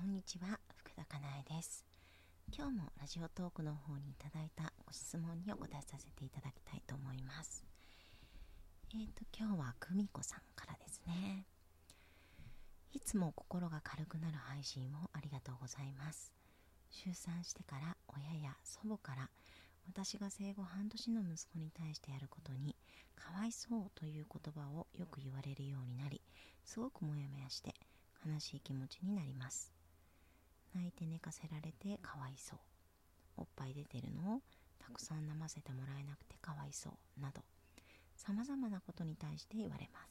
こんにちは福田かなえです。今日もラジオトークの方にいただいたご質問にお答えさせていただきたいと思います。えーと今日は久美子さんからですね。いつも心が軽くなる配信をありがとうございます。出産してから親や祖母から私が生後半年の息子に対してやることにかわいそうという言葉をよく言われるようになりすごくモヤモヤして悲しい気持ちになります。泣いて寝かせられてかわいそう。おっぱい出てるの？をたくさん飲ませてもらえなくてかわいそう。など。さまざまなことに対して言われます。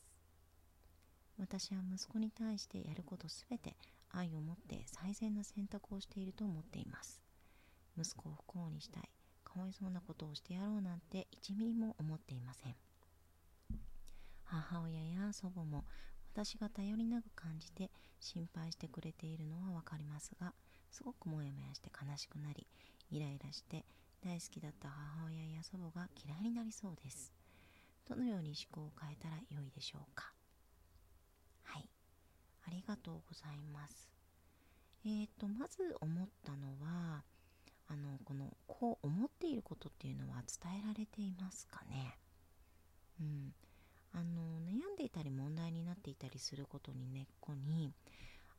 私は息子に対してやることすべて愛を持って最善な選択をしていると思っています。息子を不幸にしたい。かわいそうなことをしてやろうなんて1ミリも思っていません。母親や祖母も私が頼りなく感じて心配してくれているのは分かりますがすごくモヤモヤして悲しくなりイライラして大好きだった母親や祖母が嫌いになりそうです。どのように思考を変えたらよいでしょうか？はい。ありがとうございます。えーとまず思ったのはあのこのこう思っていることっていうのは伝えられていますかね？うん。あの悩んでいたり問題になっていたりすることに根っこに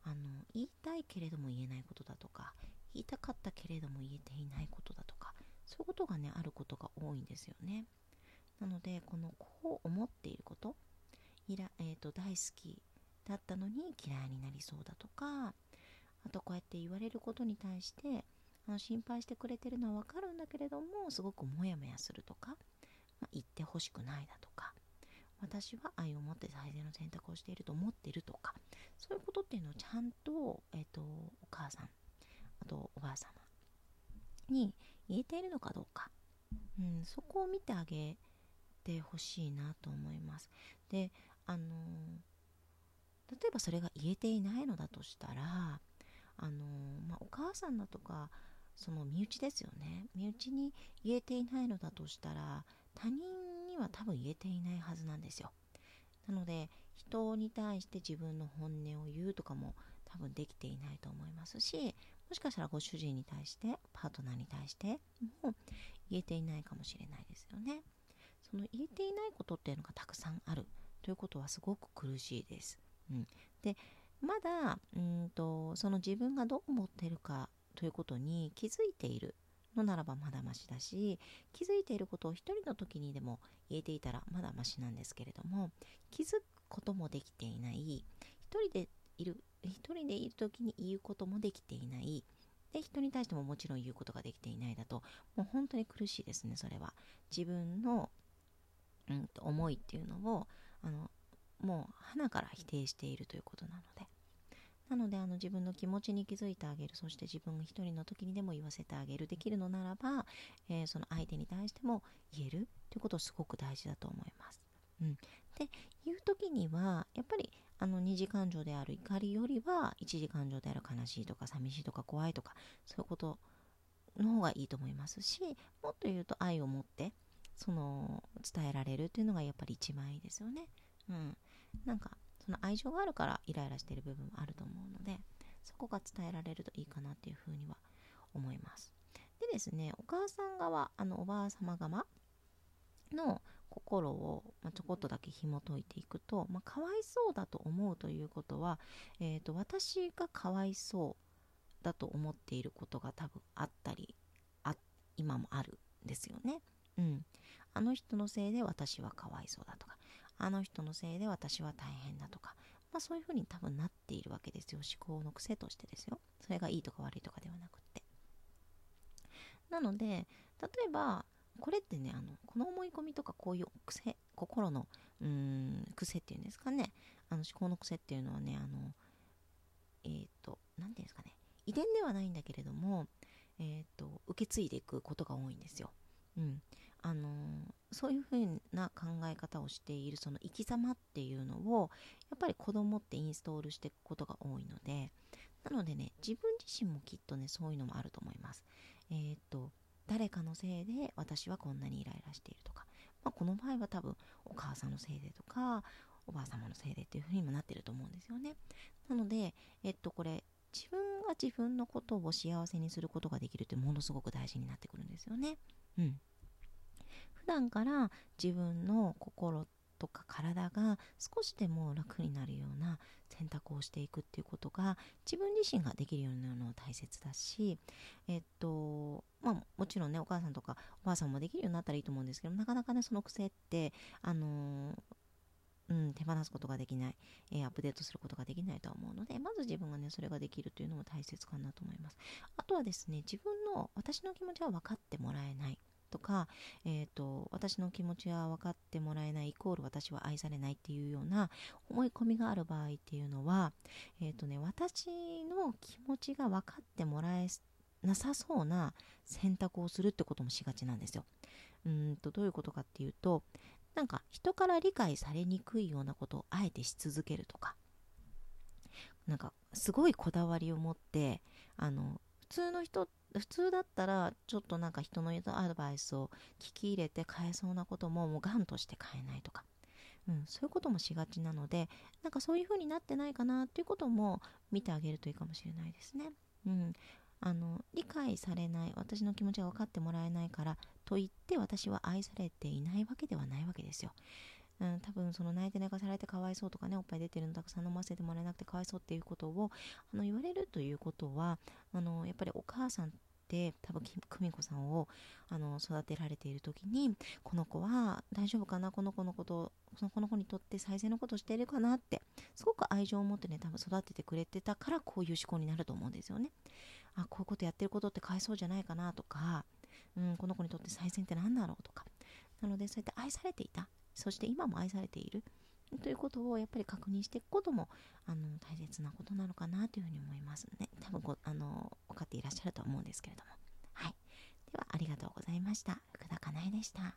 あの言いたいけれども言えないことだとか言いたかったけれども言えていないことだとかそういうことがねあることが多いんですよね。なのでこのこう思っていることいら、えーと、大好きだったのに嫌いになりそうだとかあとこうやって言われることに対してあの心配してくれてるのは分かるんだけれどもすごくモヤモヤするとか、まあ、言ってほしくないだとか私は愛を持って最善の選択をしていると思ってるとかそういうことっていうのをちゃんと,、えーと、お母さんあとおばあ様に言えているのかどうか、うん、そこを見てあげてほしいなと思います。であの例えばそれが言えていないのだとしたらあの、まあ、お母さんだとかその身内ですよね。身内に言えていないのだとしたら他人は多分言えていないはずなんですよ。なので人に対して自分の本音を言うとかも多分できていないと思いますしもしかしたらご主人に対してパートナーに対しても言えていないかもしれないですよね。その言えていないことっていうのがたくさんあるということはすごく苦しいです。うん、でまだうんとその自分がどう思ってるかということに気づいているのならばまだましだし気づいていることを一人の時にでも言えていたらまだましなんですけれども気づくこともできていない一人でいる一人でいる時に言うこともできていないで人に対してももちろん言うことができていないだともう本当に苦しいですねそれは。自分の、うん、思いっていうのをあのもう花から否定しているということなので。なのであの自分の気持ちに気づいてあげるそして自分が一人の時にでも言わせてあげるできるのならば、えー、その相手に対しても言えるということすごく大事だと思います。うん、で言う時にはやっぱりあの二次感情である怒りよりは一次感情である悲しいとか寂しいとか怖いとかそういうことの方がいいと思いますしもっと言うと愛を持ってその伝えられるというのがやっぱり一番いいですよね。うん、なんかその愛情があるからイライラしている部分もあると思うのでそこが伝えられるといいかなっていうふうには思いますでですねお母さん側あのおばあ様側の心を、ま、ちょこっとだけ紐解いていくと、まあ、かわいそうだと思うということは、えーと、私がかわいそうだと思っていることが多分あったりあ今もあるんですよね。うん、あの人のせいで私はかわいそうだとかあの人のせいで私は大変だとか、まあ、そういうふうに多分なっているわけですよ。思考の癖としてですよ。それがいいとか悪いとかではなくって。なので例えばこれってねあのこの思い込みとかこういう癖心のうーん癖っていうんですかね。あの思考の癖っていうのはねあのえっ、ー、と何て言うんですかね。遺伝ではないんだけれどもえっ、ー、と受け継いでいくことが多いんですよ。うん、あのそういうふうな考え方をしているその生き様っていうのをやっぱり子供ってインストールしていくことが多いのでなのでね自分自身もきっとねそういうのもあると思いますえー、っと誰かのせいで私はこんなにイライラしているとか、まあ、この場合は多分お母さんのせいでとかおばあ様のせいでっていうふうにもなってると思うんですよねなのでえっとこれ自分が自分のことを幸せにすることができるってものすごく大事になってくるんですよね。うん。普段から自分の心とか体が少しでも楽になるような選択をしていくっていうことが自分自身ができるようになるのは大切だし、えっと、まあもちろんね、お母さんとかおばあさんもできるようになったらいいと思うんですけど、なかなかね、その癖って、あのうん、手放すことができない、えー、アップデートすることができないとは思うので、まず自分がね、それができるというのも大切かなと思います。あとはですね、自分の、私の気持ちは分かってもらえない。とか、えーと、私の気持ちは分かってもらえないイコール私は愛されないっていうような思い込みがある場合っていうのは、えーとね、私の気持ちが分かってもらえなさそうな選択をするってこともしがちなんですよ。うんとどういうことかっていうとなんか人から理解されにくいようなことをあえてし続けるとかなんかすごいこだわりを持ってあの普通の人って普通だったらちょっとなんか人の言うアドバイスを聞き入れて変えそうなことももうガンとして変えないとか、うん、そういうこともしがちなのでなんかそういう風になってないかなっていうことも見てあげるといいかもしれないですね。うん、あの理解されない私の気持ちが分かってもらえないからといって私は愛されていないわけではないわけですよ。うん、多分その泣いて寝かされてかわいそうとかねおっぱい出てるのたくさん飲ませてもらえなくてかわいそうっていうことをあの言われるということはあのやっぱりお母さんって多分久美子さんをあの育てられている時にこの子は大丈夫かなこの子のことそのこの子にとって最善のことをしているかなってすごく愛情を持ってね多分育ててくれてたからこういう思考になると思うんですよね。あこういうことやってることってかわいそうじゃないかなとか、うん、この子にとって最善って何だろうとか。なのでそうやって愛されていた。そして今も愛されているということをやっぱり確認していくこともあの大切なことなのかなというふうに思いますね。多分あの分かっていらっしゃると思うんですけれども。はい。ではありがとうございました。福田かなえでした。